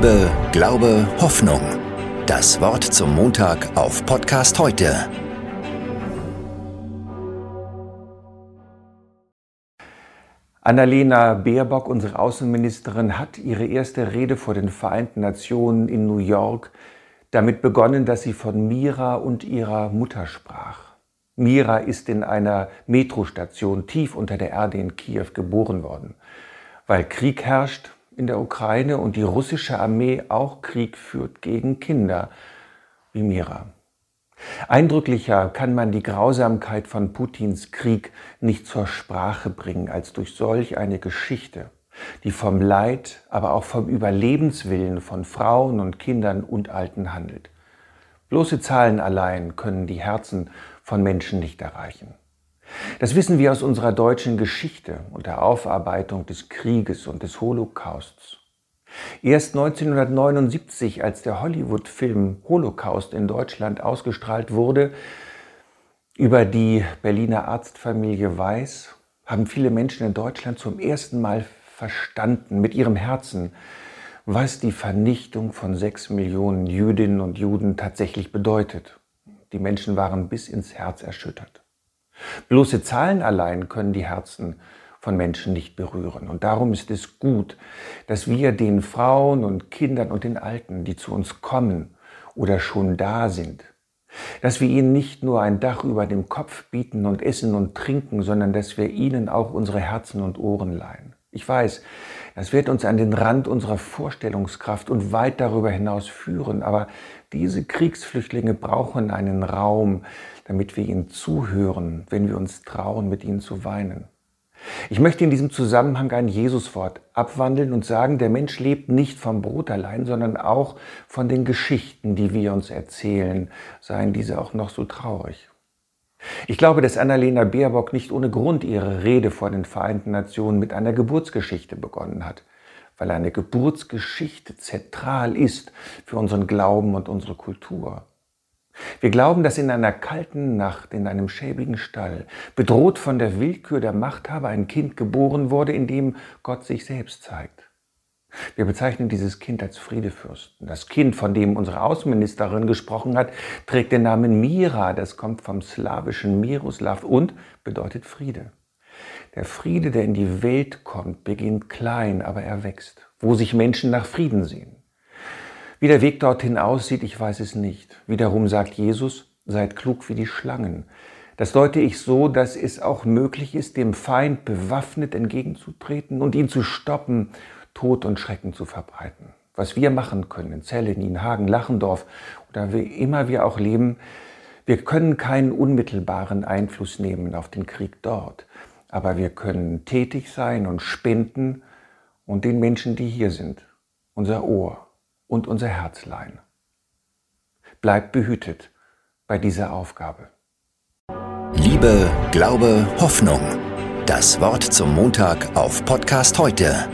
Liebe, Glaube, Hoffnung. Das Wort zum Montag auf Podcast heute. Annalena Baerbock, unsere Außenministerin, hat ihre erste Rede vor den Vereinten Nationen in New York damit begonnen, dass sie von Mira und ihrer Mutter sprach. Mira ist in einer Metrostation tief unter der Erde in Kiew geboren worden. Weil Krieg herrscht, in der Ukraine und die russische Armee auch Krieg führt gegen Kinder wie Mira. Eindrücklicher kann man die Grausamkeit von Putins Krieg nicht zur Sprache bringen als durch solch eine Geschichte, die vom Leid, aber auch vom Überlebenswillen von Frauen und Kindern und Alten handelt. Bloße Zahlen allein können die Herzen von Menschen nicht erreichen. Das wissen wir aus unserer deutschen Geschichte und der Aufarbeitung des Krieges und des Holocausts. Erst 1979, als der Hollywood-Film Holocaust in Deutschland ausgestrahlt wurde, über die Berliner Arztfamilie Weiß, haben viele Menschen in Deutschland zum ersten Mal verstanden, mit ihrem Herzen, was die Vernichtung von sechs Millionen Jüdinnen und Juden tatsächlich bedeutet. Die Menschen waren bis ins Herz erschüttert. Bloße Zahlen allein können die Herzen von Menschen nicht berühren. Und darum ist es gut, dass wir den Frauen und Kindern und den Alten, die zu uns kommen oder schon da sind, dass wir ihnen nicht nur ein Dach über dem Kopf bieten und essen und trinken, sondern dass wir ihnen auch unsere Herzen und Ohren leihen. Ich weiß, das wird uns an den Rand unserer Vorstellungskraft und weit darüber hinaus führen, aber diese Kriegsflüchtlinge brauchen einen Raum, damit wir ihnen zuhören, wenn wir uns trauen, mit ihnen zu weinen. Ich möchte in diesem Zusammenhang ein Jesuswort abwandeln und sagen, der Mensch lebt nicht vom Brot allein, sondern auch von den Geschichten, die wir uns erzählen, seien diese auch noch so traurig. Ich glaube, dass Annalena Baerbock nicht ohne Grund ihre Rede vor den Vereinten Nationen mit einer Geburtsgeschichte begonnen hat, weil eine Geburtsgeschichte zentral ist für unseren Glauben und unsere Kultur. Wir glauben, dass in einer kalten Nacht in einem schäbigen Stall, bedroht von der Willkür der Machthaber, ein Kind geboren wurde, in dem Gott sich selbst zeigt. Wir bezeichnen dieses Kind als Friedefürsten. Das Kind, von dem unsere Außenministerin gesprochen hat, trägt den Namen Mira. Das kommt vom slawischen Miroslav und bedeutet Friede. Der Friede, der in die Welt kommt, beginnt klein, aber er wächst, wo sich Menschen nach Frieden sehen. Wie der Weg dorthin aussieht, ich weiß es nicht. Wiederum sagt Jesus, seid klug wie die Schlangen. Das deute ich so, dass es auch möglich ist, dem Feind bewaffnet entgegenzutreten und ihn zu stoppen Tod und Schrecken zu verbreiten. Was wir machen können in Celle, Nienhagen, Lachendorf oder wie immer wir auch leben, wir können keinen unmittelbaren Einfluss nehmen auf den Krieg dort, aber wir können tätig sein und spenden und den Menschen, die hier sind, unser Ohr und unser Herz leihen. Bleibt behütet bei dieser Aufgabe. Liebe, Glaube, Hoffnung. Das Wort zum Montag auf Podcast heute